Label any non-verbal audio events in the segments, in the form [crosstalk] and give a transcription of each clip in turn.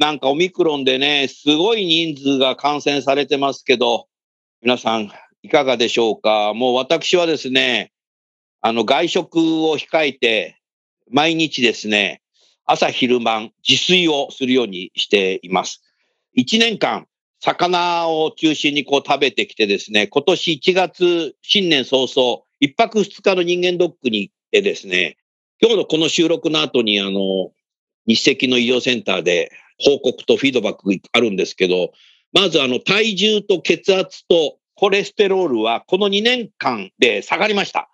なんかオミクロンでねすごい人数が感染されてますけど皆さんいかがでしょうか？もう私はですねあの外食を控えて毎日ですね朝昼晩自炊をするようにしています。1年間、魚を中心にこう食べてきてですね、今年1月、新年早々、一泊二日の人間ドックに行ってですね、今日のこの収録の後に、あの、日赤の医療センターで報告とフィードバックあるんですけど、まずあの、体重と血圧とコレステロールはこの2年間で下がりました。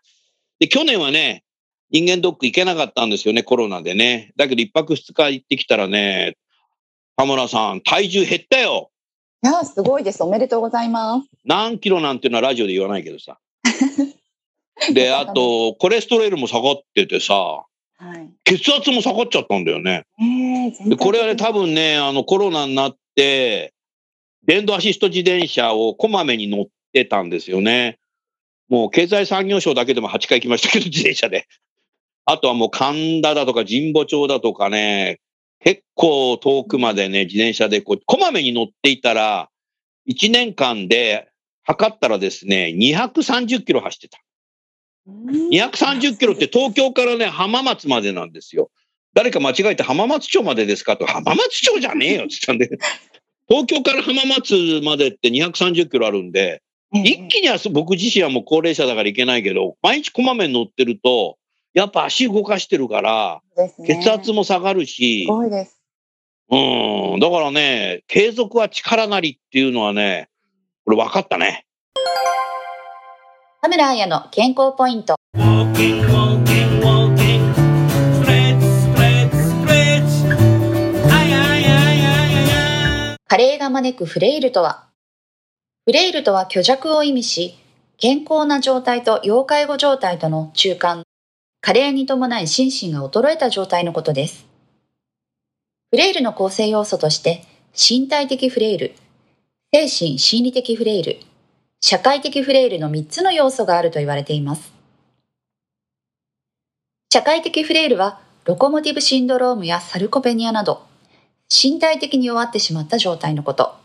で、去年はね、人間ドック行けなかったんですよね、コロナでね。だけど一泊二日行ってきたらね、田村さん、体重減ったよ。いや、すごいです。おめでとうございます。何キロなんていうのはラジオで言わないけどさ。[laughs] で、あと、コレステロールも下がっててさ、はい、血圧も下がっちゃったんだよね。でこれはね、多分ね、あの、コロナになって、電動アシスト自転車をこまめに乗ってたんですよね。もう経済産業省だけでも8回行きましたけど、自転車で。あとはもう神田だとか神保町だとかね、結構遠くまでね、自転車でこう、こまめに乗っていたら、1年間で測ったらですね、230キロ走ってた。230キロって東京からね、浜松までなんですよ。誰か間違えて浜松町までですかと、浜松町じゃねえよって言ったんで、[laughs] 東京から浜松までって230キロあるんで、一気には僕自身はもう高齢者だから行けないけど、毎日こまめに乗ってると、やっぱ足動かしてるから、ね、血圧も下がるし。うん、だからね、継続は力なりっていうのはね、これ分かったね。田村彩の健康ポイント。加齢が招くフレイルとは？フレイルとは虚弱を意味し、健康な状態と要介護状態との中間。加齢に伴い心身が衰えた状態のことです。フレイルの構成要素として、身体的フレイル、精神心理的フレイル、社会的フレイルの3つの要素があると言われています。社会的フレイルは、ロコモティブシンドロームやサルコペニアなど、身体的に弱ってしまった状態のこと。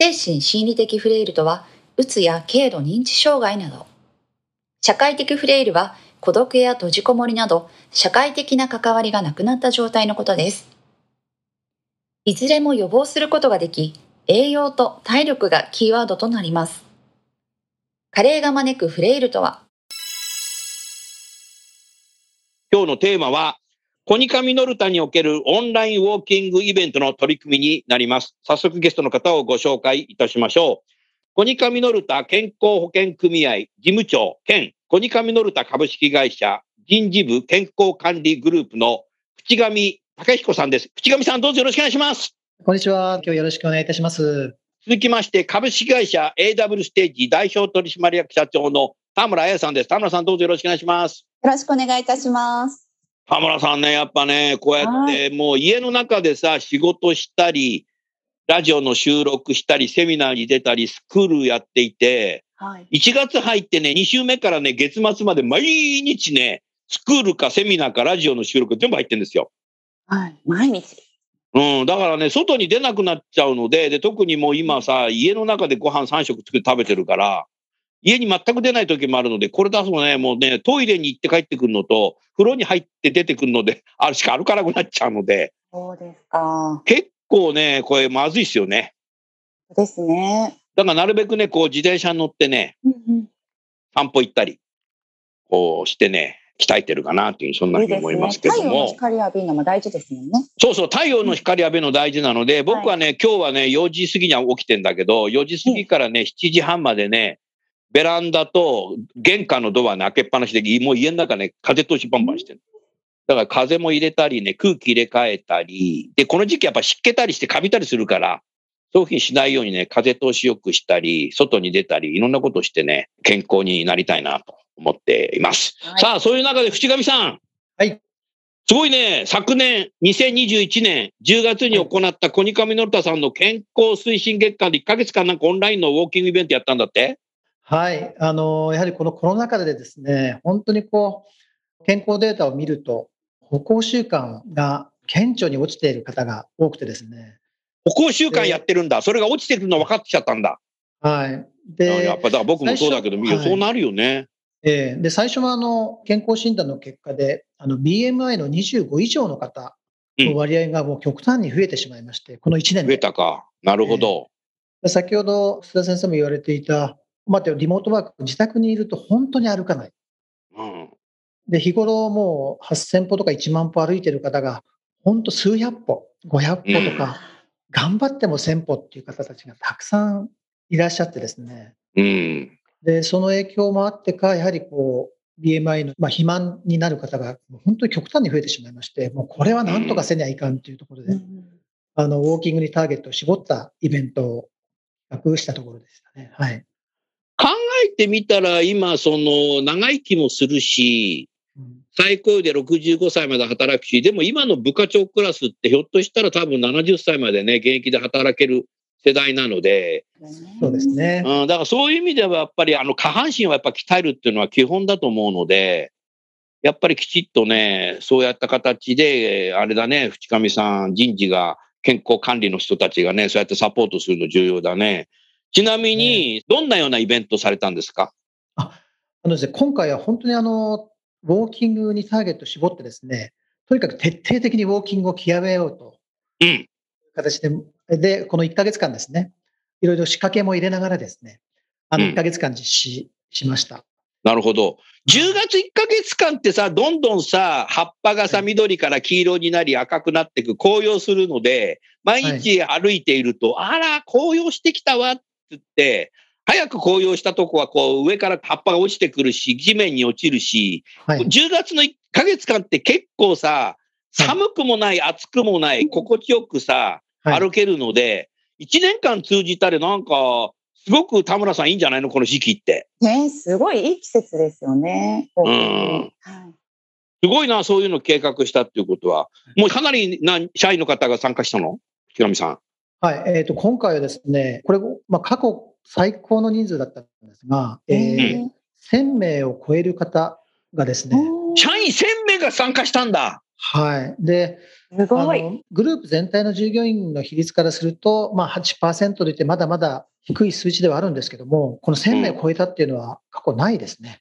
精神心理的フレイルとは、うつや軽度認知障害など。社会的フレイルは、孤独や閉じこもりなど社会的な関わりがなくなった状態のことです。いずれも予防することができ、栄養と体力がキーワードとなります。加齢が招くフレイルとは？今日のテーマは、コニカミノルタにおけるオンラインウォーキングイベントの取り組みになります。早速ゲストの方をご紹介いたしましょう。コニカミノルタ健康保険組合事務長兼コニカミノルタ株式会社人事部健康管理グループの口上武彦さんです。口上さんどうぞよろしくお願いします。こんにちは。今日よろしくお願いいたします。続きまして、株式会社 AW ステージ代表取締役社長の田村彩さんです。田村さんどうぞよろしくお願いします。よろしくお願いいたします。田村さんね、やっぱね、こうやってもう家の中でさ、仕事したり、ラジオの収録したり、セミナーに出たり、スクールやっていて、はい、1月入ってね、2週目からね、月末まで毎日ね、スクールかセミナーかラジオの収録全部入ってるんですよ。はい、毎日。うん、だからね、外に出なくなっちゃうので、で、特にもう今さ、家の中でご飯3食作って食べてるから、家に全く出ない時もあるので、これ出すとね、もうね、トイレに行って帰ってくるのと、風呂に入って出てくるので、[laughs] あるしか歩かなくなっちゃうので、そうですか。結構ね、これまずいっすよね。ですね。だからなるべくね、こう自転車に乗ってね、うんうん散歩行ったり、こうしてね、鍛えてるかなっていう、そんなふうに思いますけどいいですね、太陽のも。光浴びるのも大事ですもんね。そうそう、太陽の光浴びるの大事なので、僕はね、今日はね、4時過ぎには起きてんだけど、4時過ぎからね、7時半までね、ベランダと玄関のドアの開けっぱなしで、もう家の中ね、風通しバンバンしてる。だから風も入れたりね、空気入れ替えたり、で、この時期やっぱ湿気たりしてカビたりするから、そういうふうにしないようにね、風通しよくしたり、外に出たり、いろんなことをしてね、健康になりたいなと思っています。はいさあ、そういう中で、淵上さん。はい。すごいね、昨年、2021年10月に行ったコニカミノルタさんの健康推進月間で1ヶ月間なんかオンラインのウォーキングイベントやったんだって？はい。あの、やはりこのコロナ禍でですね、本当にこう、健康データを見ると、歩行習慣が顕著に落ちている方が多くてですね。歩行習慣やってるんだ。それが落ちてくるの分かってきちゃったんだ。はい。あやでっ、ぱだから僕もそうだけど、はいそうなるよね。えーで最初はあの健康診断の結果で、あの BMI の25以上の方の割合がもう極端に増えてしまいまして、この1年増えで。たか。なるほど。で先ほど須田先生も言われていた、待ってよ、リモートワーク、自宅にいると本当に歩かない。うん。で、日頃もう8000歩とか1万歩歩いてる方が、本当数百歩、500歩とか、頑張っても1000歩っていう方たちがたくさんいらっしゃってですね。うん。で、その影響もあってか、やはりこう、BMI の、まあ、肥満になる方がもう本当に極端に増えてしまいまして、もうこれはなんとかせにゃいかんというところで、あの、ウォーキングにターゲットを絞ったイベントを企画したところでしたね。はい。考えてみたら、今、その、長生きもするし、うん最高で65歳まで働くし、でも今の部課長クラスってひょっとしたら多分70歳までね、現役で働ける世代なので、そうですね。うん、だからそういう意味ではやっぱりあの下半身をやっぱ鍛えるっていうのは基本だと思うので、やっぱりきちっとね、そうやった形で、あれだね、淵上さん、人事が健康管理の人たちがね、そうやってサポートするの重要だね。ちなみに、どんなようなイベントされたんですか？あのですね、今回は本当にあの、ウォーキングにターゲットを絞ってですね、とにかく徹底的にウォーキングを極めようとうん。いう形で、で、この1ヶ月間ですね、いろいろ仕掛けも入れながらですね、あのうん1ヶ月間実施しました。なるほど。10月1ヶ月間ってさ、どんどんさ、葉っぱがさ、はい緑から黄色になり赤くなっていく、紅葉するので、毎日歩いていると、あら、紅葉してきたわって言って、早く紅葉したとこはこう上から葉っぱが落ちてくるし、地面に落ちるし、はい。10月の1ヶ月間って結構さ、寒くもない、暑くもない、心地よくさ、はい歩けるので、1年間通じたらなんか、すごく田村さんいいんじゃないのこの時期って。ね、すごいいい季節ですよね。んはいすごいな、そういうの計画したっていうことは。もうかなりな社員の方が参加したの？木上さん。はい。えっ、と、今回はですね、これ、まあ、過去最高の人数だったんですが、えー1000名を超える方がですね、社員1000名が参加したんだ。はい。で、すごい。グループ全体の従業員の比率からすると、まあ、8%といってまだまだ低い数値ではあるんですけども、この1000名を超えたっていうのは過去ないですね。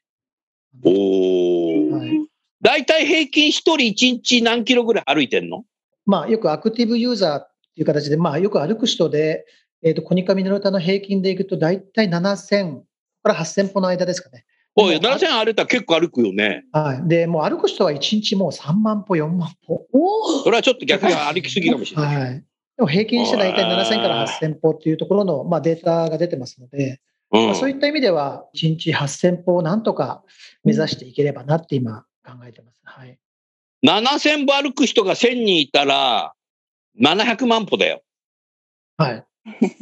おー。はい大体平均1人1日何キロぐらい歩いてんの？まあ、よくアクティブユーザーっていう形で、まあ、よく歩く人で、えっ、と、コニカミノルタの平均でいくと、大体7000から8000歩の間ですかね。おい、でも7000歩いたら結構歩くよね。はい。で、もう歩く人は1日もう3万歩、4万歩。おそれはちょっと逆に歩きすぎかもしれない。はい。でも平均して大体7000から8000歩っていうところの、まあ、データが出てますので、うんまあ、そういった意味では、1日8000歩をなんとか目指していければなって今考えてます。はい。7000歩歩く人が1000人いたら、700万歩だよ。はい。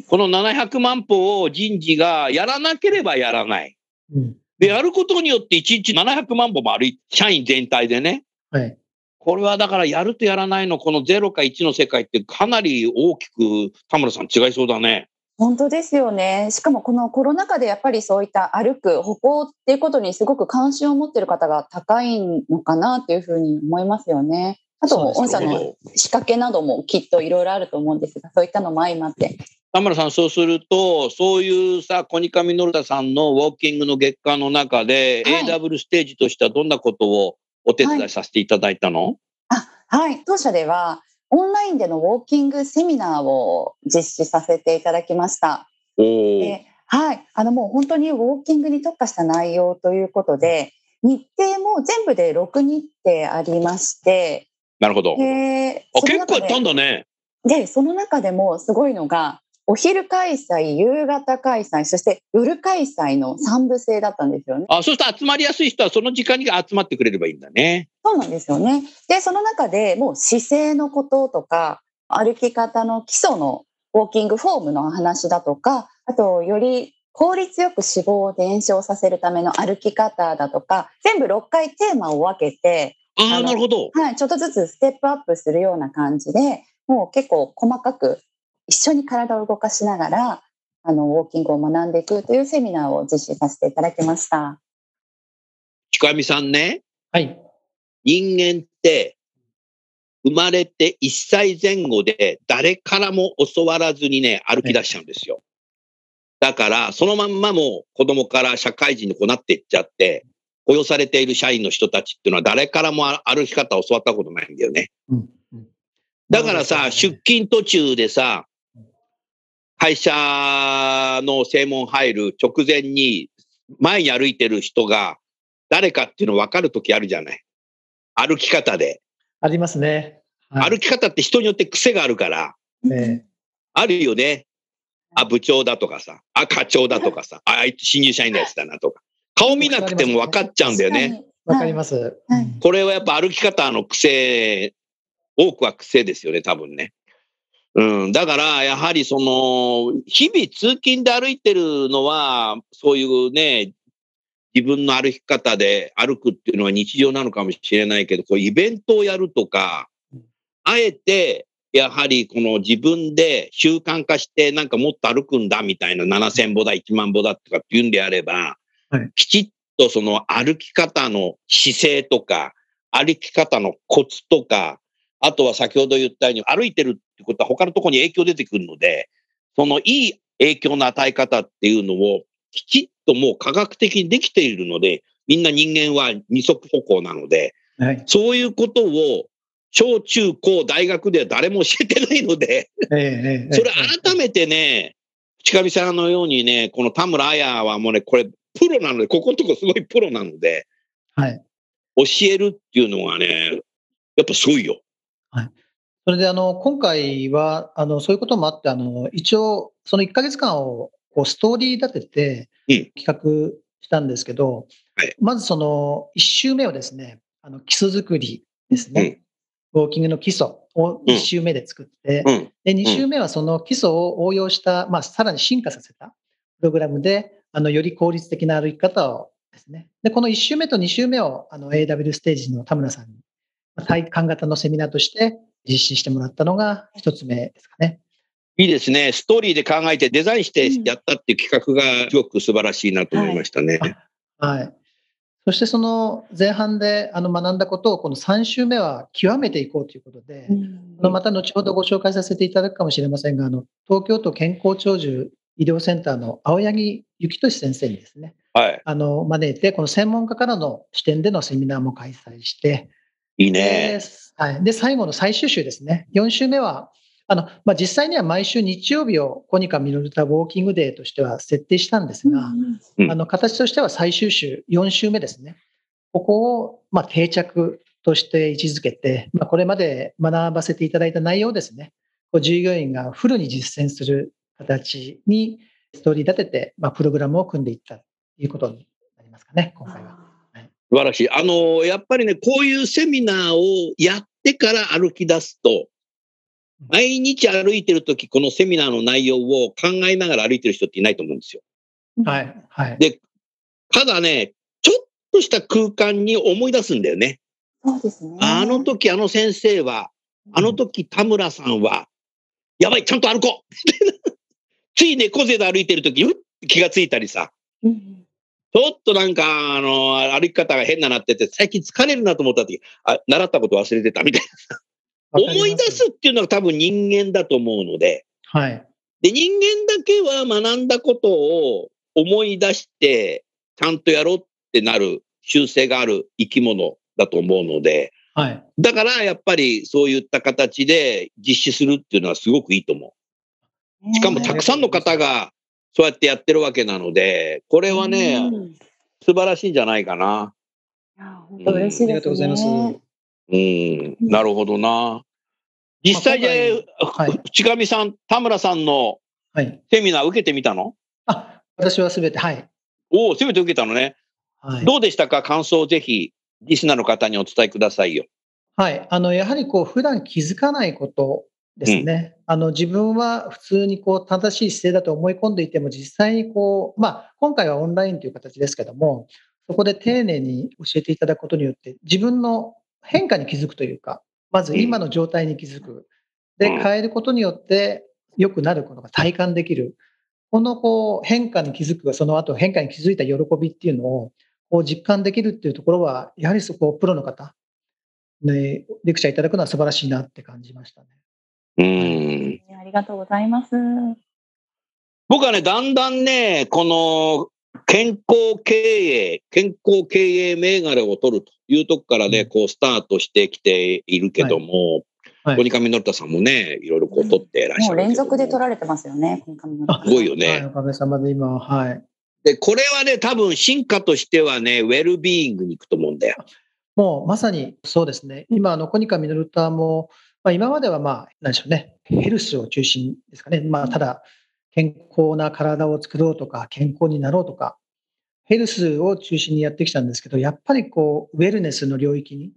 この700万歩を人事がやらなければやらない。うん。で、やることによって1日700万歩も歩い社員全体でね。はい。これはだからやるとやらないの、この0か1の世界ってかなり大きく田村さん違いそうだね。本当ですよね。しかもこのコロナ禍でやっぱりそういった歩く歩行っていうことにすごく関心を持っている方が高いのかなっていうふうに思いますよね。あと、御社の仕掛けなどもきっといろいろあると思うんですが、そういったのも相まって。田村さん、そうすると、そういうさ、コニカミノルタさんのウォーキングの月間の中で、はい。AW ステージとしてはどんなことをお手伝いさせていただいたの、あはい、当社ではオンラインでのウォーキングセミナーを実施させていただきました。おはい、あのもう本当にウォーキングに特化した内容ということで、日程も全部で6日程ありまして、なるほど。であ、結構やったんだね。で、その中でもすごいのが、お昼開催、夕方開催、そして夜開催の3部制だったんですよね。あ、そうすると集まりやすい人はその時間に集まってくれればいいんだね。そうなんですよね。で、その中でもう姿勢のこととか、歩き方の基礎のウォーキングフォームの話だとか、あと、より効率よく脂肪を燃焼させるための歩き方だとか、全部6回テーマを分けて、ああ、なるほど。はい、ちょっとずつステップアップするような感じで、もう結構細かく一緒に体を動かしながら、あの、ウォーキングを学んでいくというセミナーを実施させていただきました。近上さんね、はい。人間って生まれて1歳前後で誰からも教わらずにね、歩き出しちゃうんですよ。だから、そのまんまもう子供から社会人にこうなっていっちゃって、雇用されている社員の人たちっていうのは誰からも歩き方を教わったことないんだよね。うんうんだからさ、出勤途中でさ、会社の正門入る直前に前に歩いてる人が誰かっていうの分かるときあるじゃない。歩き方で。ありますね。はい歩き方って人によって癖があるから、えあるよね。あ、部長だとかさ、あ、課長だとかさ、ああいつ新入社員のやつだなとか。顔見なくても分かっちゃうんだよね。えわかります。これはやっぱ歩き方の癖、多くは癖ですよね、多分ね。うん。だから、やはりその、日々通勤で歩いてるのは、そういうね、自分の歩き方で歩くっていうのは日常なのかもしれないけど、こうイベントをやるとかうん、あえて、やはりこの自分で習慣化してなんかもっと歩くんだみたいな7000歩だ、1万歩だとかっていうんであれば、はいきちっとその歩き方の姿勢とか、歩き方のコツとか、あとは先ほど言ったように歩いてるってことは他のところに影響出てくるので、そのいい影響の与え方っていうのをきちっともう科学的にできているので、みんな人間は二足歩行なので、はい。そういうことを小中高大学では誰も教えてないので、ええええそれ改めてね、近上さんのようにね、この田村彩はもうね、これプロなので、ここのとこすごいプロなので、はい。教えるっていうのはね、やっぱすごいよ。それで、あの、今回は、あの、そういうこともあって、あの、一応、その1ヶ月間を、こう、ストーリー立ててうん、企画したんですけど、はいまずその、1週目をですね、あの、基礎作りですね。ウォーキングの基礎を1週目で作って、うん。で、2週目はその基礎を応用した、まあ、さらに進化させたプログラムで、あの、より効率的な歩き方をですね。で、この1週目と2週目を、あの、AW ステージの田村さんに、まあ体感型のセミナーとして実施してもらったのが一つ目ですかね。いいですね。ストーリーで考えてデザインしてやったっていう企画がすごく素晴らしいなと思いましたね。はいはい。そしてその前半であの学んだことをこの3週目は極めていこうということで、あのまた後ほどご紹介させていただくかもしれませんが、あの東京都健康長寿医療センターの青柳幸俊先生にですね、はい。あの招いて、この専門家からの視点でのセミナーも開催して、いいでね。はい、で最後の最終週ですね、4週目は、あのまあ、実際には毎週日曜日をコニカミノルタウォーキングデーとしては設定したんですが、うんあの形としては最終週、4週目ですね。ここを、まあ、定着として位置づけて、まあ、これまで学ばせていただいた内容をですね、従業員がフルに実践する形にストーリー立てて、まあ、プログラムを組んでいったということになりますかね、今回は。素晴らしい。あの、やっぱりね、こういうセミナーをやってから歩き出すと、毎日歩いてるとき、このセミナーの内容を考えながら歩いてる人っていないと思うんですよ。はい。はい。でただね、ちょっとした空間に思い出すんだよね。そうですね。あの時、あの先生は、あの時、田村さんは、やばい、ちゃんと歩こう [laughs] つい猫背で歩いてる時、うって気がついたりさ、うんちょっとなんか、あの、歩き方が変ななってて、最近疲れるなと思った時、あ、習ったこと忘れてたみたいな。思い出すっていうのが多分人間だと思うので、はい。で、人間だけは学んだことを思い出して、ちゃんとやろうってなる習性がある生き物だと思うので、はい。だから、やっぱりそういった形で実施するっていうのはすごくいいと思う。しかもたくさんの方がそうやってやってるわけなので、これはね、うん素晴らしいんじゃないかな。いや本当嬉しいですね。ありがとうございます。うん、なるほどな。実際じゃまあ今回はい淵上さん、田村さんのはい。セミナー受けてみたの？あ、私はすべて、はい。おお、すべて受けたのね。はい。どうでしたか？感想をぜひ、リスナーの方にお伝えくださいよ。はい。あの、やはりこう、普段気づかないことですね。あの、自分は普通にこう、正しい姿勢だと思い込んでいても、実際にこう、まあ、今回はオンラインという形ですけども、そこで丁寧に教えていただくことによって、自分の変化に気づくというか、まず今の状態に気づく。で、うん変えることによって良くなることが体感できる。このこう変化に気づく、その後変化に気づいた喜びっていうのをこう実感できるっていうところは、やはりそこをプロの方、ね、レクチャーいただくのは素晴らしいなって感じましたね。うん。ありがとうございます。僕はね、だんだんね、この健康経営、健康経営銘柄を取るというとこからね、うんこうスタートしてきているけども、はいコニカミノルタさんもね、いろいろこう取ってらっしゃるもう連続で取られてますよね、この髪のあすごいよはい、ね。おかげさまで今は、はい。で、これはね、多分進化としてはね、ウェルビーイングに行くと思うんだよ。もうまさにそうですね。今、あのコニカミノルタも、まあ、今まではまあ、なんでしょうね、ヘルスを中心ですかね。まあ、ただ、健康な体を作ろうとか、健康になろうとか、ヘルスを中心にやってきたんですけど、やっぱりこう、ウェルネスの領域に、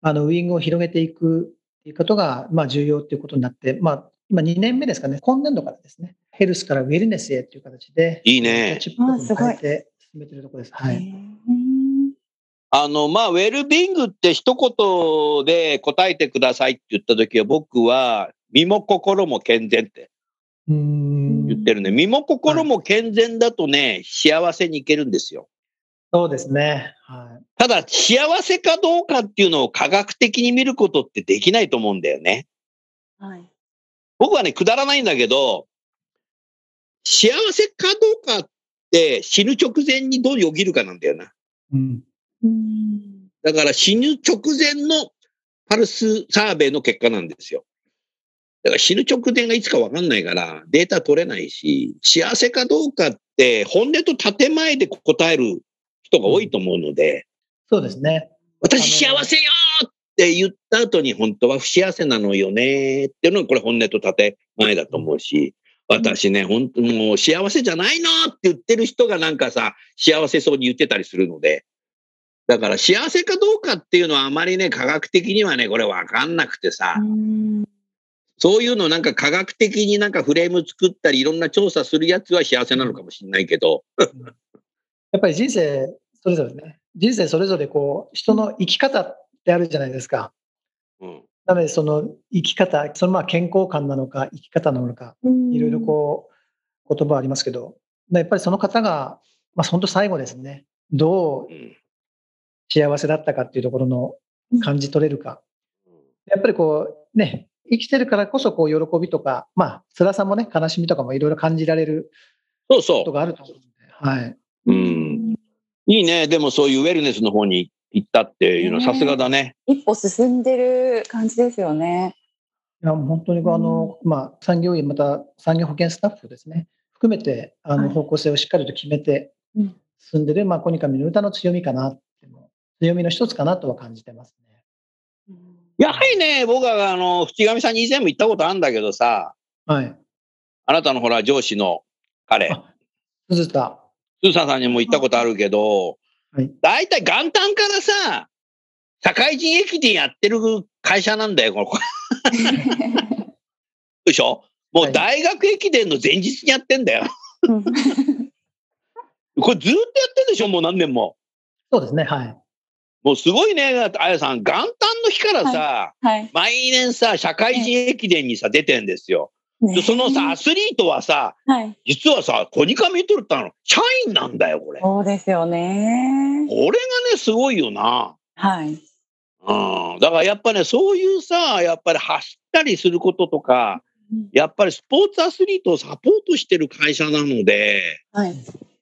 あのウイングを広げていくっていうことが、まあ、重要っていうことになって、まあ、今2年目ですかね、今年度からですね、ヘルスからウェルネスへという形で、いいね。チップを変えて進めてるところです。はい。あの、まあ、ウェルビングって一言で答えてくださいって言った時は、僕は、身も心も健全って。うーん。言ってるね。身も心も健全だとね、幸せにいけるんですよ。そうですね。はい。ただ、幸せかどうかっていうのを科学的に見ることってできないと思うんだよね。はい。僕はね、くだらないんだけど、幸せかどうかって死ぬ直前にどうよぎるかなんだよな。うん。うんだから死ぬ直前のパルスサーベイの結果なんですよ。だから死ぬ直前がいつかわかんないからデータ取れないし、幸せかどうかって本音と建前で答える人が多いと思うので、そうですね。私幸せよって言った後に本当は不幸せなのよねっていうのがこれ本音と建前だと思うし、私ね、本当もう幸せじゃないのって言ってる人がなんかさ、幸せそうに言ってたりするので、だから幸せかどうかっていうのはあまりね、科学的にはね、これわかんなくてさ、うんそういうのなんか科学的になんかフレーム作ったりいろんな調査するやつは幸せなのかもしれないけど、やっぱり人生それぞれね、人生それぞれこう、人の生き方ってあるじゃないですか。うん、なので、その生き方、そのまあ健康観なのか、生き方なのか、いろいろこう、言葉ありますけど、やっぱりその方が、まあ本当最後ですね、どううん幸せだったかっていうところの感じ取れるか。やっぱりこう、ね、生きてるからこそこう喜びとか、まあ辛さもね、悲しみとかもいろいろ感じられるそうことそがあると思うんで、はい。う。うん。いいね。でもそういうウェルネスの方に行ったっていうのはさすがだね。一歩進んでる感じですよね。いやもう本当にこうあの、まあ、産業医、また産業保険スタッフですね、含めてあのはい方向性をしっかりと決めてうん進んでる、まあ、コニカミの歌の強みかなっても、強みの一つかなとは感じてますね。やはりね、僕はあの、淵上さんに以前も言ったことあるんだけどさ、はい。あなたのほら上司の彼、あ鈴田。スーサンさんにも言ったことあるけど、はい。大体元旦からさ、社会人駅伝やってる会社なんだよ、この。でしょもう大学駅伝の前日にやってんだよ。うんこれずっとやってんでしょもう何年も。そうですね、はい。もうすごいね、あやさん、元旦の日からさ、はい。毎年さ、社会人駅伝にさ、出てんですよ。で、そのさ、アスリートはさ、はい。実はさ、コニカミ取ったの、社員なんだよ、これ。こそうですよね。れがね、すごいよな。はい。うん。だからやっぱね、そういうさ、やっぱり走ったりすることとか、やっぱりスポーツアスリートをサポートしてる会社なので、はい。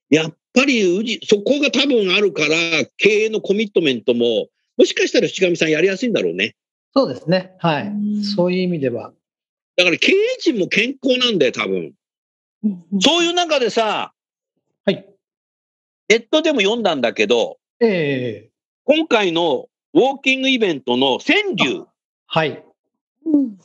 やっぱりうじ、そこが多分あるから、経営のコミットメントも、もしかしたら淵上さんやりやすいんだろうね。そうですね。はうんい。そういう意味では。だから経営陣も健康なんだよ、多分。そういう中でさ、はい。ネットでも読んだんだけど、ええ今回のウォーキングイベントの川柳はい。うん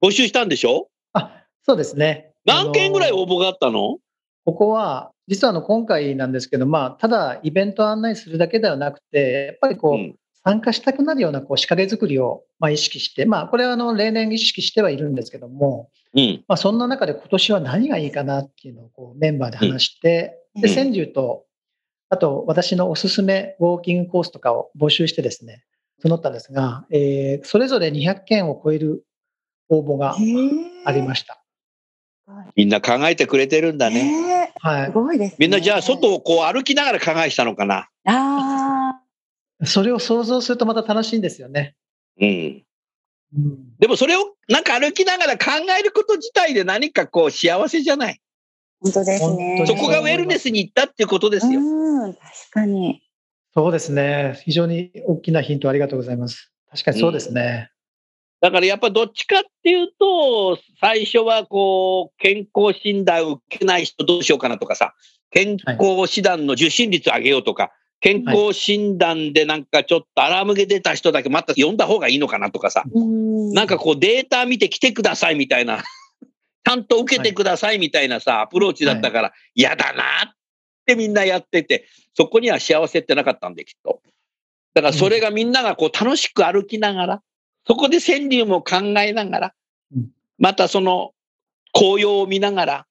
募集したんでしょ？あ、そうですね。何件ぐらい応募があったの？ここは、実はあの今回なんですけど、まあ、ただイベント案内するだけではなくて、やっぱりこう、うん参加したくなるようなこう仕掛け作りをまあ意識して、まあ、これはあの例年意識してはいるんですけども、うん。まあ、そんな中で今年は何がいいかなっていうのをこうメンバーで話して、うんでうん川柳と、あと私のおすすめウォーキングコースとかを募集してですね、募ったんですが、えーそれぞれ200件を超える応募がありましした。みんな考えてくれてるんだね。はい。ごいですね。みんなじゃあ外をこう歩きながら考えしたのかな。あそれを想像するとまた楽しいんですよね。うん。うんでもそれをなんか歩きながら考えること自体で何かこう幸せじゃない。本当ですね。そこがウェルネスに行ったっていうことですよ。うん、確かに。そうですね。非常に大きなヒントありがとうございます。確かにそうですね。だからやっぱどっちかっていうと、最初はこう、健康診断を受けない人どうしようかなとかさ、健康診断の受診率上げようとか、健康診断でなんかちょっと荒むげ出た人だけまた呼んだ方がいいのかなとかさ、うん。なんかこうデータ見て来てくださいみたいな、[laughs] ちゃんと受けてくださいみたいなさ、アプローチだったから、嫌だなってみんなやってて、そこには幸せってなかったんで、きっと。だからそれがみんながこう楽しく歩きながら、そこで川柳も考えながらうん、またその紅葉を見ながら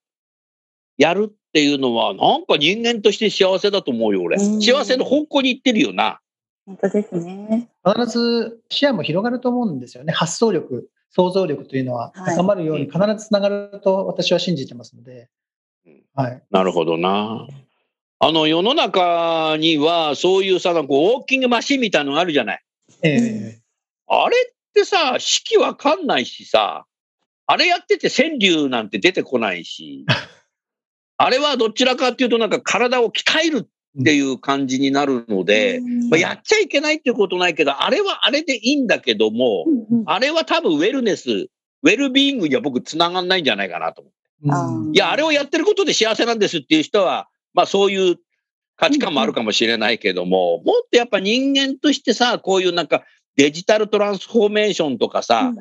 やるっていうのは、なんか人間として幸せだと思うよ、俺。うん幸せの方向に行ってるよな。本当ですね。必ず視野も広がると思うんですよね。発想力、想像力というのははい高まるように必ずつながると私は信じてますのでうん。はい。なるほどな。あの世の中にはそういうさ、なんかこうウォーキングマシンみたいなのがあるじゃない。えあれってさ、式わかんないしさ、あれやってて川柳なんて出てこないし、[laughs] あれはどちらかっていうとなんか体を鍛えるっていう感じになるので、うん。まあ、やっちゃいけないっていうことないけど、あれはあれでいいんだけども、あれは多分ウェルネス、ウェルビーイングには僕繋がんないんじゃないかなと思う。えあー。うんいや、あれをやってることで幸せなんですっていう人は、まあそういう価値観もあるかもしれないけども、もっとやっぱ人間としてさ、こういうなんかデジタルトランスフォーメーションとかさ、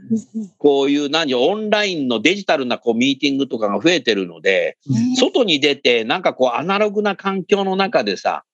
こういう何、オンラインのデジタルなこうミーティングとかが増えてるので、うん外に出てなんかこうアナログな環境の中でさ、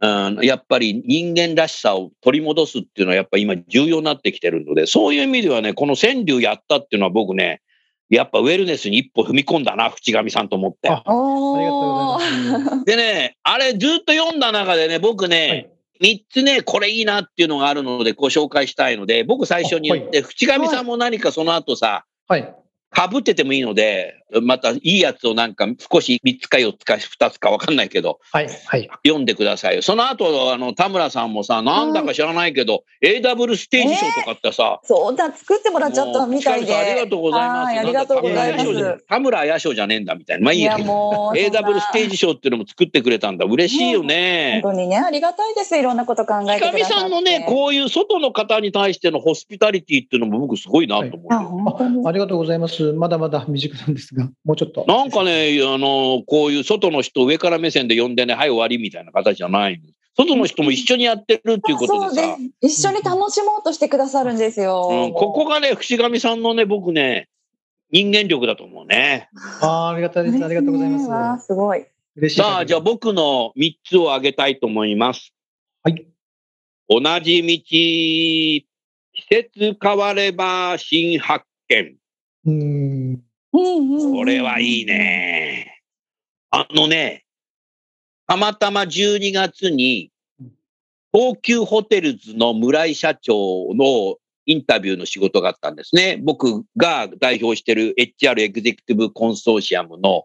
うん、やっぱり人間らしさを取り戻すっていうのはやっぱ今重要になってきてるので、そういう意味ではね、この川柳やったっていうのは僕ね、やっぱウェルネスに一歩踏み込んだな、淵上さんと思って。ありがとうございます。でね、あれずっと読んだ中でね、僕はね、い三つね、これいいなっていうのがあるので、ご紹介したいので、僕最初に言って、淵上さんも何かその後さ、はい。かぶっててもいいので、またいいやつをなんか少し3つか4つか2つか分かんないけど、はい。はい。読んでくださいよ。その後、あの、田村さんもさ、なんだか知らないけど、AW ステージ賞とかってさ、そうだ、作ってもらっちゃったみたいで。ありがとうございます。はいありがとうございます。綾賞じゃ田村綾賞じゃねえんだみたいな。まあいいやいや、。もう。AW ステージ賞っていうのも作ってくれたんだ。嬉しいよね。本当にね、ありがたいです。いろんなこと考えてくださって。ひかみさんのね、こういう外の方に対してのホスピタリティっていうのも僕すごいなと思うよ。あ、本当に。ありがとうございます。まだまだ未熟なんですが、もうちょっと。なんかね、あの、こういう外の人を上から目線で呼んでね、はい終わりみたいな形じゃない。外の人も一緒にやってるっていうことででさ、す。一緒に楽しもうとしてくださるんですよ。うん、ここがね、伏上さんのね、僕ね、人間力だと思うね。あーありがたいです。ありがとうございます。すごい。嬉しい。さあ、じゃあ僕の3つを挙げたいと思います。はい。同じ道、季節変われば新発見。これはいい。ね。あのね、たまたま12月に、東急ホテルズの村井社長のインタビューの仕事があったんですね。僕が代表している HR エグゼクティブコンソーシアムの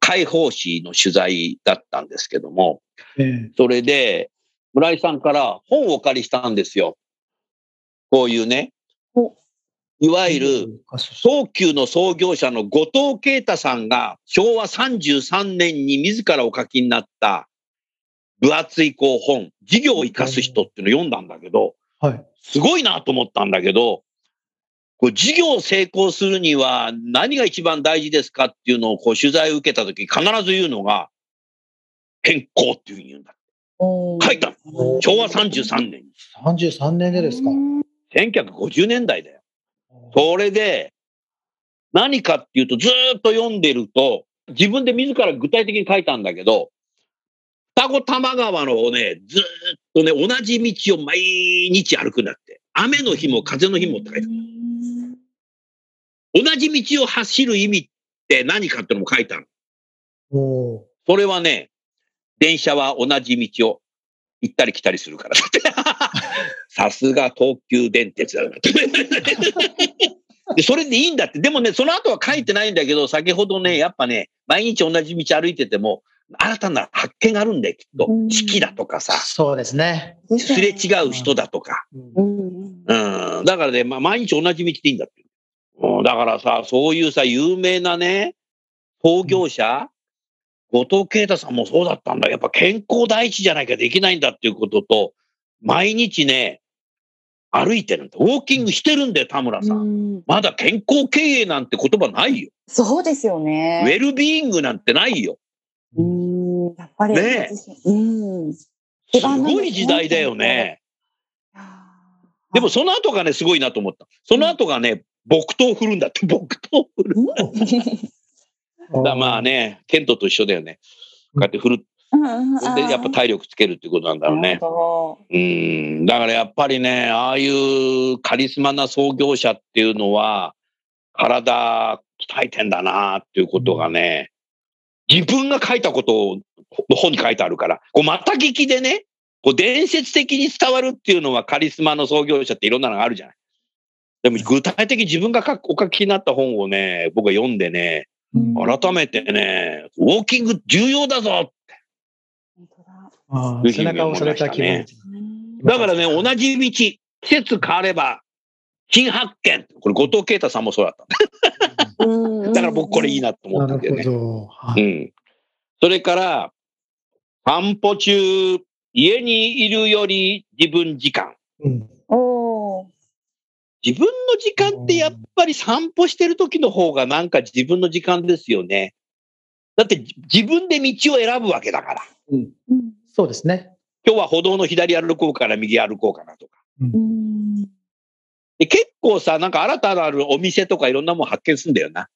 開放誌の取材だったんですけども、えそれで村井さんから本をお借りしたんですよ。こういうねお。いわえゆる東急の創業者の後藤啓太さんが昭和33年に自らお書きになった分厚いこう本、事業を生かす人っていうのを読んだんだけど、はい。すごいなと思ったんだけど、こう事業を成功するには何が一番大事ですかっていうのをこう取材を受けたとき必ず言うのが、健康っていうふうに言うんだ。うん書いたの昭和33年に。33年でですか。1950年代だよ。それで、何かっていうと、ずーっと読んでると、自分で自ら具体的に書いたんだけど、双子玉川のね、ずーっとね、同じ道を毎日歩くんだって。雨の日も風の日もって書いてある同じ道を走る意味って何かってのも書いてある。それはね、電車は同じ道を行ったり来たりするから。さすが東急電鉄だな。[laughs] で、それでいいんだって。でもね、その後は書いてないんだけど、先ほどね、やっぱね、毎日同じ道歩いてても、新たな発見があるんだよ、きっとうん。四季だとかさ、そうですね。すれ違う人だとか。うんうんうんうん。だからね、まあ、毎日同じ道でいいんだって。うん、だからさ、そういうさ、有名なね、創業者、後藤啓太さんもそうだったんだ。やっぱ健康第一じゃないかできないんだっていうことと、毎日ね、歩いてるんだ。ウォーキングしてるんだよ、田村さん。うんまだ健康経営なんて言葉ないよ。そうですよウね。ェルビーイングなんてないよ。うんやっぱり。ねうん。すごい時代だよね。でもその後がね、すごいなと思った。その後がね、木刀振るんだって、[laughs] 木刀振る。だまあね、ケントと一緒だよね。こうやって振る。で、やっぱ体力つけるってことなんだろうね。うん。だからやっぱりね、ああいうカリスマな創業者っていうのは、体鍛えてんだなっていうことがね、自分が書いたことを本に書いてあるから、こう、また聞きでね、こう、伝説的に伝わるっていうのはカリスマの創業者っていろんなのがあるじゃない。でも具体的に自分が書くお書きになった本をね、僕は読んでね、改めてね、ウォーキング重要だぞあー背中を押された気分。だからね、同じ道、季節変われば、新発見。これ、後藤啓太さんもそうだった。だから僕これいいなと思ったんだよね。うん。それから、散歩中、家にいるより自分時間。うん自分の時間ってやっぱり散歩してる時の方がなんか自分の時間ですよね。だって自分で道を選ぶわけだから。うんそうですね。今日は歩道の左歩こうから右歩こうかなとか。うんで結構さ、なんか新たなるお店とかいろんなもん発見するんだよな。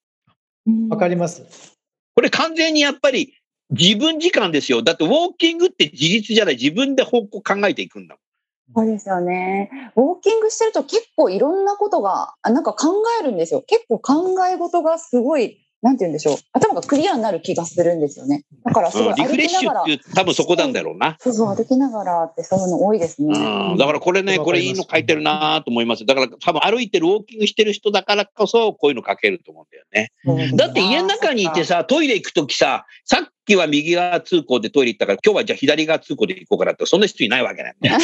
うんわかります。これ完全にやっぱり自分時間ですよ。だってウォーキングって自立じゃない。自分で方向考えていくんだもん。そうですよね。ウォーキングしてると結構いろんなことが、あなんか考えるんですよ。結構考え事がすごい、なんて言うんでしょう。頭がクリアになる気がするんですよね。だからすごいうん、リフ歩レッきながらシュって、いう、多分そこなんだろうな。そうそう、歩きながらってそういうの多いですうね。ん、だからこれね、これいいの書いてるなと思います。だから多分歩いてる、ウォーキングしてる人だからこそ、こういうの書けると思うんだよね。だって家の中にいてさ、トイレ行くときさ、さっきは右側通行でトイレ行ったから、今日はじゃあ左側通行で行こうかなって、そんな人いないわけなんだよ。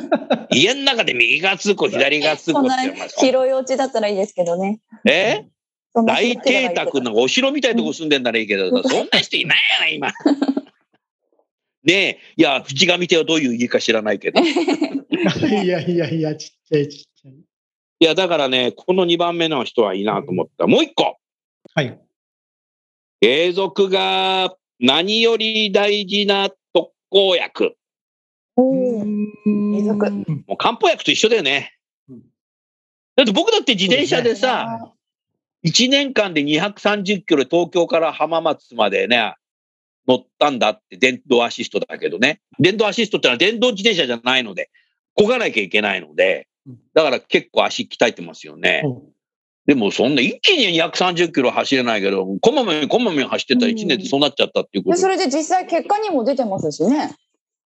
[laughs] 家の中で右側通行、左側通行って広いお家だったらいいですけどね。え？大邸宅のお城みたいなとこ住んでんならいいけど、うんそんな人いないやない、今。[laughs] ねえ、いや、淵上邸はどういう家か知らないけど。い [laughs] いやいやいや、ちっちゃいちっちゃい。や、だからね、この2番目の人はいいなと思った。もう一個。はい。継続が何より大事な特効薬。おー継続もう漢方薬と一緒だよねうん。だって僕だって自転車でさ、1年間で230キロ東京から浜松までね、乗ったんだって電動アシストだけどね。電動アシストってのは電動自転車じゃないので、漕がなきゃいけないのでうん、だから結構足鍛えてますよね。うんでもそんな一気に230キロ走れないけど、こまめにこまめに走ってたら1年でそうなっちゃったっていうこと。でそれで実際結果にも出てますしね。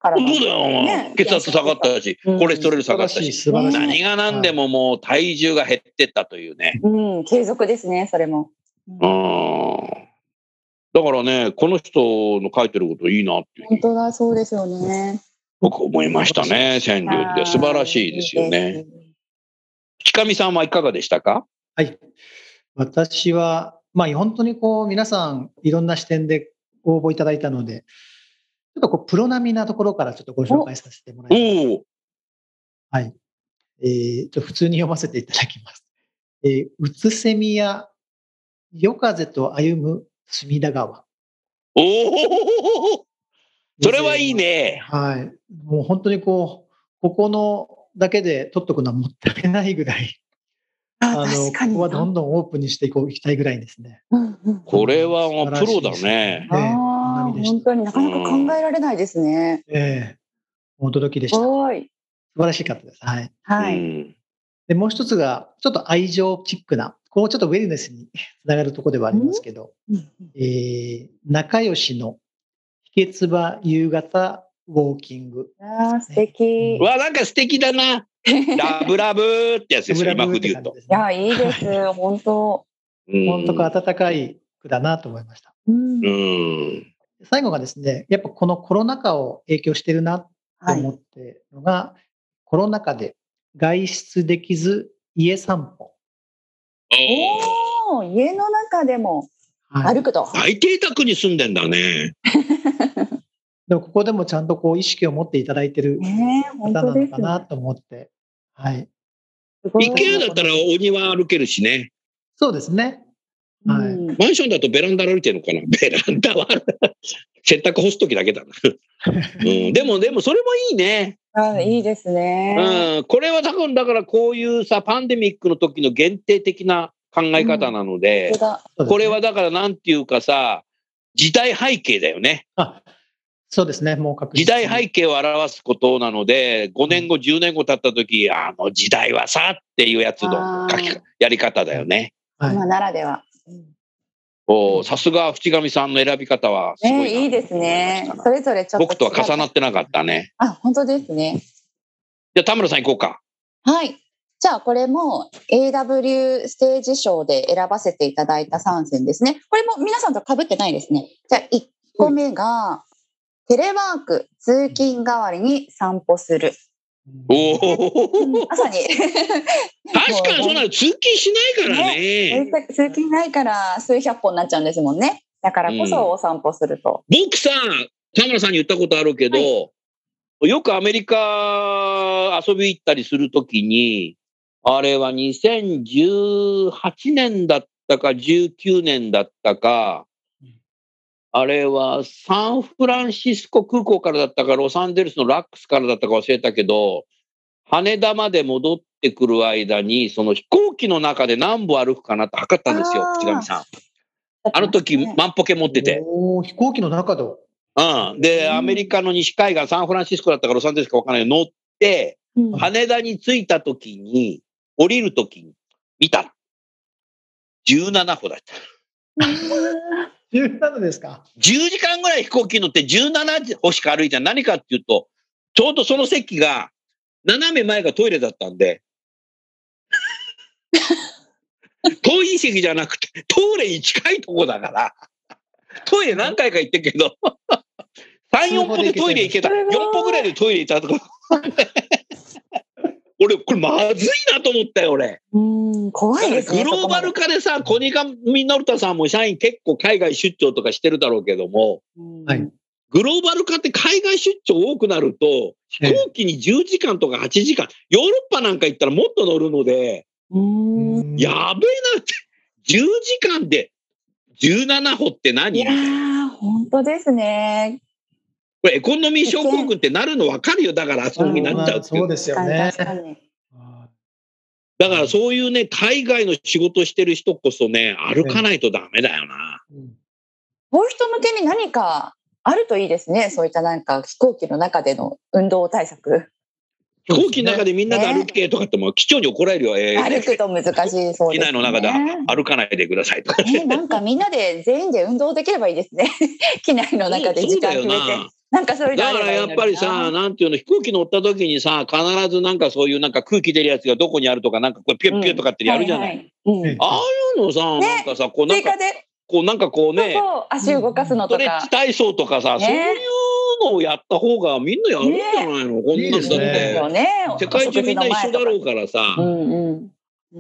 体そうだよ、ね血圧下がったし、うんコレステロール下がったしい、し、素晴らしい。何が何でももう体重が減ってったというね。うん、継続ですね、それも。うん。だからね、この人の書いてることいいなっていう本当だ、そうですよね。僕思いましたね、川柳で。素晴らしいですよね。。木上さんはいかがでしたか？はい。私は、まあ、本当にこう、皆さん、いろんな視点でご応募いただいたので、ょっとこうプロ並みなところからちょっとご紹介させてもらいます。はい。えー、ちょ普通に読ませていただきます。えー、うつせみや夜風と歩む隅田川。おお。それはいいね。はい。もう本当にこう、ここのだけで取っとくのはもったいないぐらい、ああの、確かに。ここはどんどんオープンにしていこう、いきたいぐらいですね。うんうんこれはもうプロだね。えでした本当になかなか考えられないですね。ええ驚きでした。素すごい。晴らしかったです。はい。はい。うんで、もう一つが、ちょっと愛情チックな、こうちょっとウェルネスに [laughs] つながるところではありますけど、うんえー仲良しの秘訣は夕方ウォーキング。ああ、素敵。うわ、なんか素敵だな。[laughs] ラブラブってやつですよ、今風で言うと。いや、いいです。本当。うん本当か温かい句だなと思いました。うんうん。最後がですね、やっぱこのコロナ禍を影響してるなとはい。思ってるのが、コロナ禍で外出できず家散歩。おお、家の中でもはい歩くと。大邸宅に住んでんだね。[laughs] でもここでもちゃんとこう意識を持っていただいてる方な当ですのかなね。と思って。はい。すごい一軒家だったらお庭歩けるしね。そうですね。はいうんマンションだとベランダ歩いてるのかな？[laughs] ベランダは [laughs] 洗濯干すときだけだな。[laughs] うん、でも、でもそれもいいね。あいいですね。うん、これは多分だからこういうさ、パンデミックの時の限定的な考え方なので、うですねこれはだからなんていうかさ、時代背景だよね。あそうですね。もう確時代背景を表すことなので、5年後、10年後経った時、あの時代はさっていうやつのやり方だよね。はい今ならでは。おーさすが淵上さんの選び方はすごいなねいいですね。それぞれちょっと。僕とは重なってなかったね。あ、本当ですね。じゃあ田村さん行こうか。はい。じゃあ、これも AW ステージ賞で選ばせていただいた3選ですね。これも皆さんと被ってないですね。じゃあ、1個目が、テレワーク、通勤代わりに散歩する。おお。まさに。[laughs] 確かにそんなの通勤しないからね。通勤ないから数百本になっちゃうんですもんね。だからこそお散歩すると。僕さ、田村さんに言ったことあるけど、よくアメリカ遊び行ったりするときに、あれは2018年だったか19年だったかうん、あれはサンフランシスコ空港からだったか、ロサンゼルスのラックスからだったか忘れたけど、羽田まで戻ってくる間に、その飛行機の中で何歩歩くかなって測ったんですよあ、ー淵上さん。あの時、ね万歩計持ってて。飛行機の中で。うん。で、うんアメリカの西海岸、サンフランシスコだったかロサンゼルスかわからない乗って、うん羽田に着いた時に、降りる時に、見た。17歩だった。17ですか？10時間ぐらい飛行機乗って17歩しか歩いて何かっていうと、ちょうどその席が、斜め前がトイレだったんで、[laughs] 遠い席じゃなくて、トイレに近いとこだから、トイレ何回か行ってるけど、3、4歩でトイレ行けた。4歩ぐらいでトイレ行ったとこ。俺、これまずいなと思ったよ、俺。うん、怖いですね。グローバル化でさ、コニカミノルタさんも社員結構海外出張とかしてるだろうけども、はい。グローバル化って海外出張多くなると、飛行機に10時間とか8時間、ヨーロッパなんか行ったらもっと乗るので、うん。うんやべえなって、10時間で17歩ってい何やー、本当ですね。これエコノミー症候群ってなるの分かるよ。だからそうになっちゃうっていうそうですよね。だからそういうね、海外の仕事してる人こそね、歩かないとダメだよな。うんこういう人向けに何かあるといいですね。そういったなんか飛行機の中での運動対策。飛行機の中でみんなで歩けとかっても、機長に怒られるよ。えー歩くと難しいそう機です、ね。内の中で歩かないでくださいとか。ね、[laughs] なんかみんなで全員で運動できればいいですね。[laughs] 機内の中で時間決めて。ななんかそういうのあだからやっぱりさ、なんていうの、飛行機乗った時にさ、必ずなんかそういうなんか空気出るやつがどこにあるとか、なんかこうピュッピュッとかってやるじゃない。ああいうのさ、なんかさ、こうなんか、こうなんかこうね、足動かすのとかストレッチ。体操とかさ、ねそういうのをやった方がみんなやるんじゃないの、こんなんだって。世界中みんな一緒だろうからさう。んうん。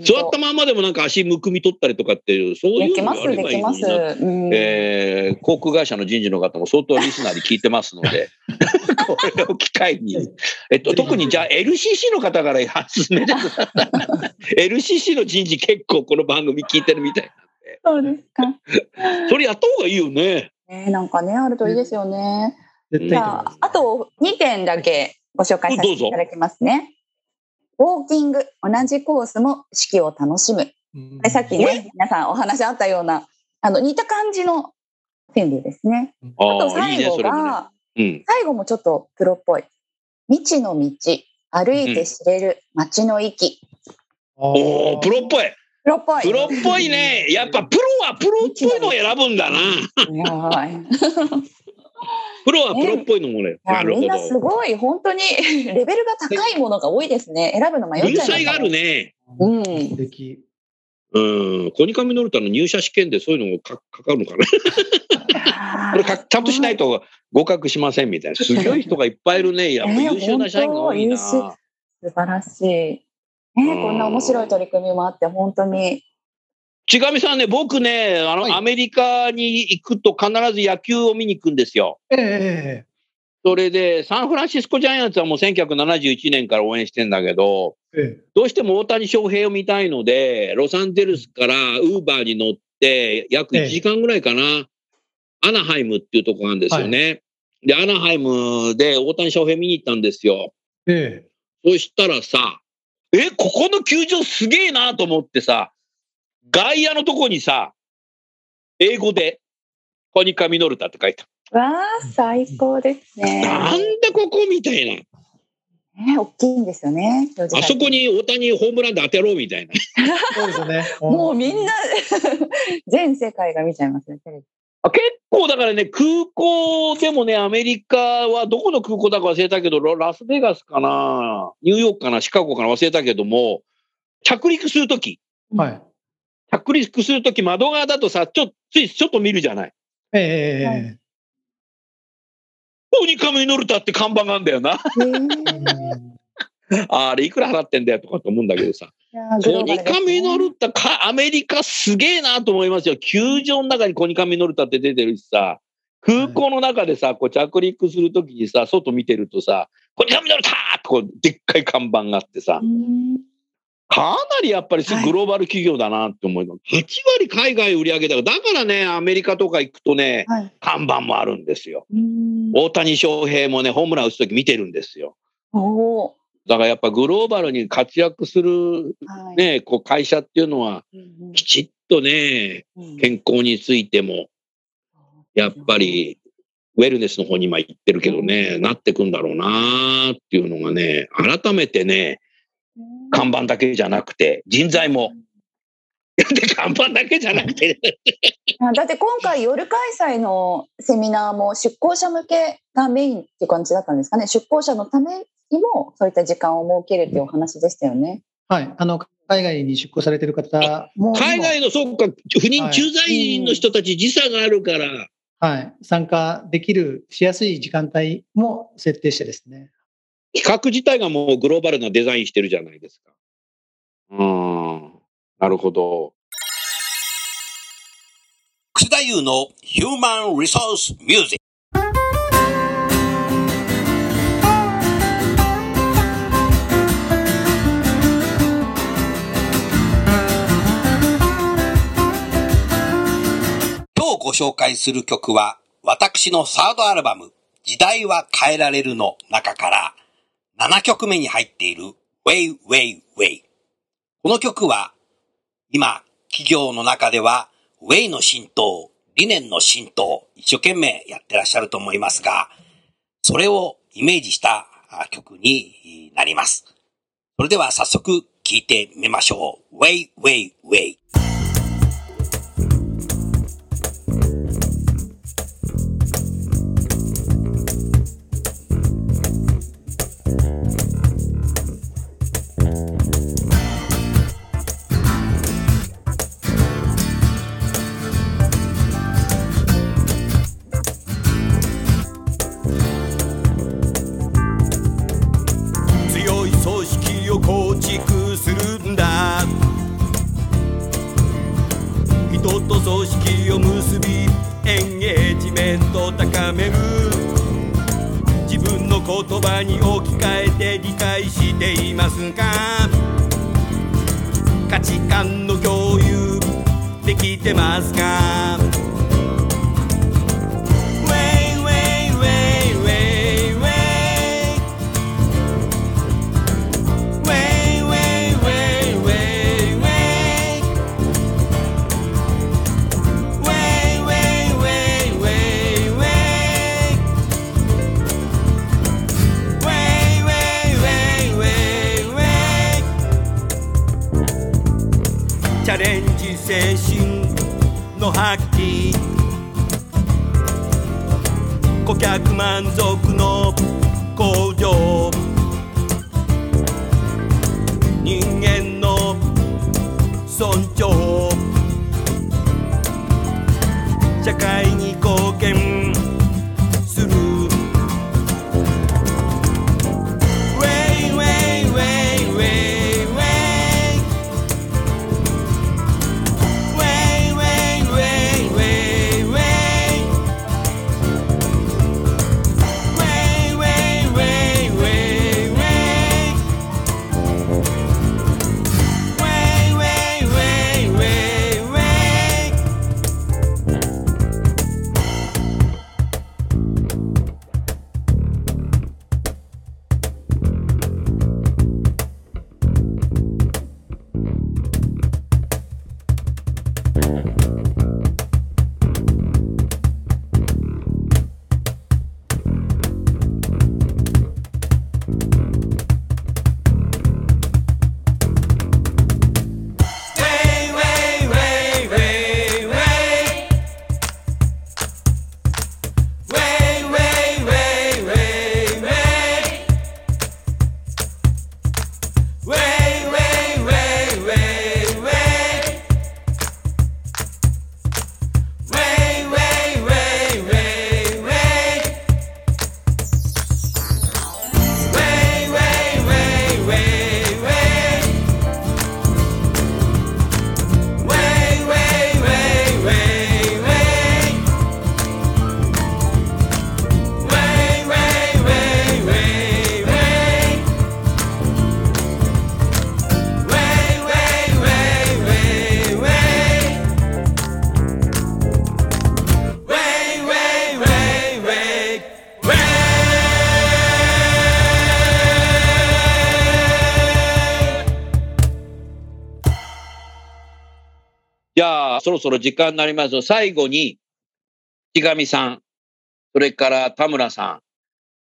座ったまんまでもなんか足むくみ取ったりとかっていう、そういうのがあればいい。のになうんえー航空会社の人事の方も相当リスナーに聞いてますので、[laughs] これを機会に、えっと、特にじゃあ LCC の方から進めてください。[laughs] LCC の人事結構この番組聞いてるみたいそうですか。なんで、それやった方がいいよね。ね、なんかね、あるといいですよね。絶じゃああと2点だけご紹介させていただきますね。ウォーキング、同じコースも四季を楽しむ。うんこれさっきね、皆さんお話あったような、あの、似た感じの川柳ですね。あとああ、いいね、最後それもね。が、うん。最後もちょっとプロっぽい。未知の道、歩いて知れる街の息。おお、プロっぽい。プロっぽい。プロっぽいね。やっぱプロはプロっぽいのを選ぶんだな。プロはプロっぽいのもね。なやるほみんなすど。ごい、本当に [laughs] レベルが高いものが多いですね。選ぶの迷っちゃいます文才があるね。うん素敵。うん。コニカミノルタの入社試験でそういうのもかかかるのかな？[laughs] これかちゃんとしないと合格しませんみたいな。すごい人がいっぱいいるね。[laughs] やっぱ優秀な社員が多いな。えー本素晴らしい。ね、こんな面白い取り組みもあって、本当に。ちがみさんね、僕ね、あの、はいアメリカに行くと必ず野球を見に行くんですよ。ええそれで、サンフランシスコジャイアンツはもう1971年から応援してんだけど、ええどうしても大谷翔平を見たいので、ロサンゼルスから Uber に乗って、約1時間ぐらいかな、アナハイムっていうとこがあるんですよね。で、アナハイムで大谷翔平見に行ったんですよ。えそしたらさ、え、ここの球場すげえなと思ってさ、外野のとこにさ、英語で、コニカミノルタって書いてあわあ、最高でする。ね。なんだここみたいな。ね、大きいんですよね。あそこに大谷ホームランで当てろみたいな。えそうですよね。[laughs] もうみんな [laughs] 全世界が見ちゃいますね、テレビ。あ結構だからね、空港でもね、アメリカはどこの空港だか忘れたけど、ララスベガスかな、ニューヨークかな、シカゴかな忘れたけども、着陸するとき、はい。着陸するとき窓側だとさ、ちょついちょっと見るじゃない。えええええコニカミノルタって看板があるんだよな。えうん [laughs] あれいくら払ってんだよとかと思うんだけどさ。コニカミノルタか、アメリカすげえなと思いますよ。球場の中にコニカミノルタって出てるしさ、空港の中でさ、こう着陸するときにさ、外見てるとさ、コニカミノルターってこう、でっかい看板があってさう、んかなりやっぱりグローバル企業だなって思います。8割海外売り上げだから、だからね、アメリカとか行くとね、はい。看板もあるんですよ。うん大谷翔平もね、ホームラン打つとき見てるんですよ。おーだからやっぱグローバルに活躍するはいね、こう会社っていうのは、きちっとね、うん健康についても、やっぱり、ウェルネスの方に今行ってるけどね、なってくんだろうなっていうのがね、改めてね、看板だけじゃなくて、人材も。[laughs] で、看板だけじゃなくて、あだって今回夜開催のセミナーも出向者向けがメインっていう感じだったんですかね出向者のためにもそういった時間を設けるっていうお話でしたよね。はい。あの、海外に出向されてる方も、海外の、そうか、不妊駐在員の人たち時差があるから、はい。参加できる、しやすい時間帯も設定してですね。企画自体がもうグローバルなデザインしてるじゃないですか。うん。なるほど。楠田優のヒューマンリソースミュージック。今日ご紹介する曲は、私のサードアルバム、時代は変えられるの中から、7曲目に入っている Way Way Way。この曲は、今、企業の中では Way の浸透、理念の浸透、一生懸命やってらっしゃると思いますが、それをイメージした曲になります。それでは早速聴いてみましょう。Way Way Way。る。自分の言葉に置き換えて理解していますか？価値観の共有できてますか？顧客満足の向上そろ時間になります最後に、木上さん、それから田村さん、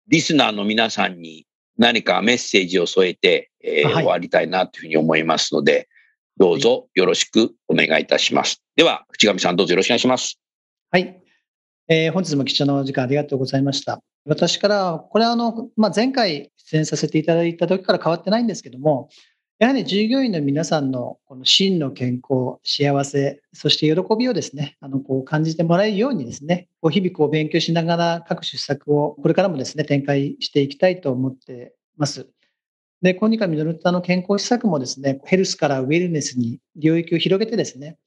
リスナーの皆さんに何かメッセージを添えて、えーはい終わりたいなというふうに思いますので、どうぞよろしくお願いいたします。では、淵上さんどうぞよろしくお願いします。はい。えー本日も貴重なお時間ありがとうございました。私からは、これはあの、まあ、前回出演させていただいた時から変わってないんですけども、やはり従業員の皆さんのこの真の健康、幸せ、そして喜びをですね、あの、こう感じてもらえるようにですね、こう日々こう勉強しながら各種施策をこれからもですね、展開していきたいと思ってます。で、コニカミノルタの健康施策もですね、ヘルスからウェルネスに領域を広げてですね、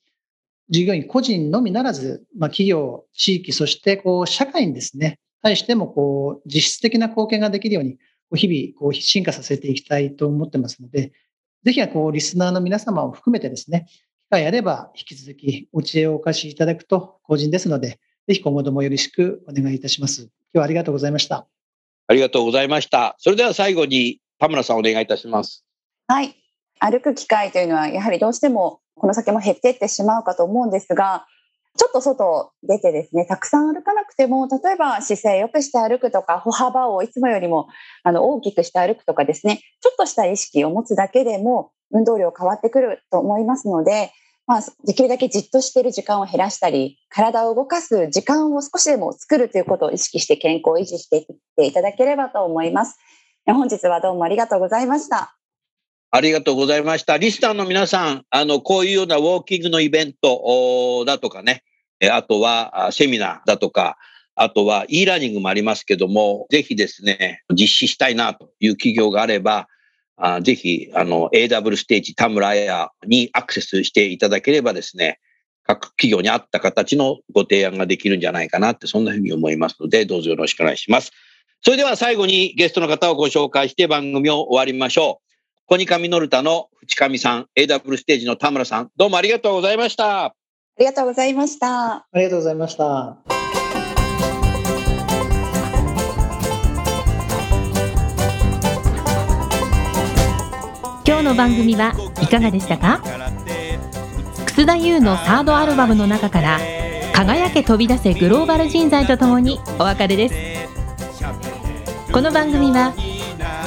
従業員個人のみならず、まあ、企業、地域、そしてこう社会にですね、対してもこう実質的な貢献ができるように、日々こう進化させていきたいと思ってますので、ぜひはこうリスナーの皆様を含めてですね、機会あれば引き続きお知恵をお貸しいただくと個人ですので、ぜひ今後ともよろしくお願いいたします。今日はありがとうございました。ありがとうございました。それでは最後に田村さんお願いいたします。はい。歩く機会というのは、やはりどうしてもこの先も減っていってしまうかと思うんですが、ちょっと外出てですね、たくさん歩かなくても、例えば姿勢良くして歩くとか、歩幅をいつもよりもあの大きくして歩くとかですね、ちょっとした意識を持つだけでも運動量変わってくると思いますので、まあ、できるだけじっとしている時間を減らしたり、体を動かす時間を少しでも作るということを意識して健康を維持していっていただければと思います。本日はどうもありがとうございました。ありがとうございました。リスナーの皆さん、あの、こういうようなウォーキングのイベントだとかね、あとはセミナーだとか、あとは e ラーニングもありますけども、ぜひですね、実施したいなという企業があれば、あぜひ、あの、AW ステージ田村屋にアクセスしていただければですね、各企業に合った形のご提案ができるんじゃないかなって、そんなふうに思いますので、どうぞよろしくお願いします。それでは最後にゲストの方をご紹介して番組を終わりましょう。コニカミノルタの淵上さん、AW ステージの田村さん、どうもありがとうございました。ありがとうございました。ありがとうございました。今日の番組はいかがでしたか？楠田優のサードアルバムの中から「輝け飛び出せグローバル人材」とともにお別れですこの番組は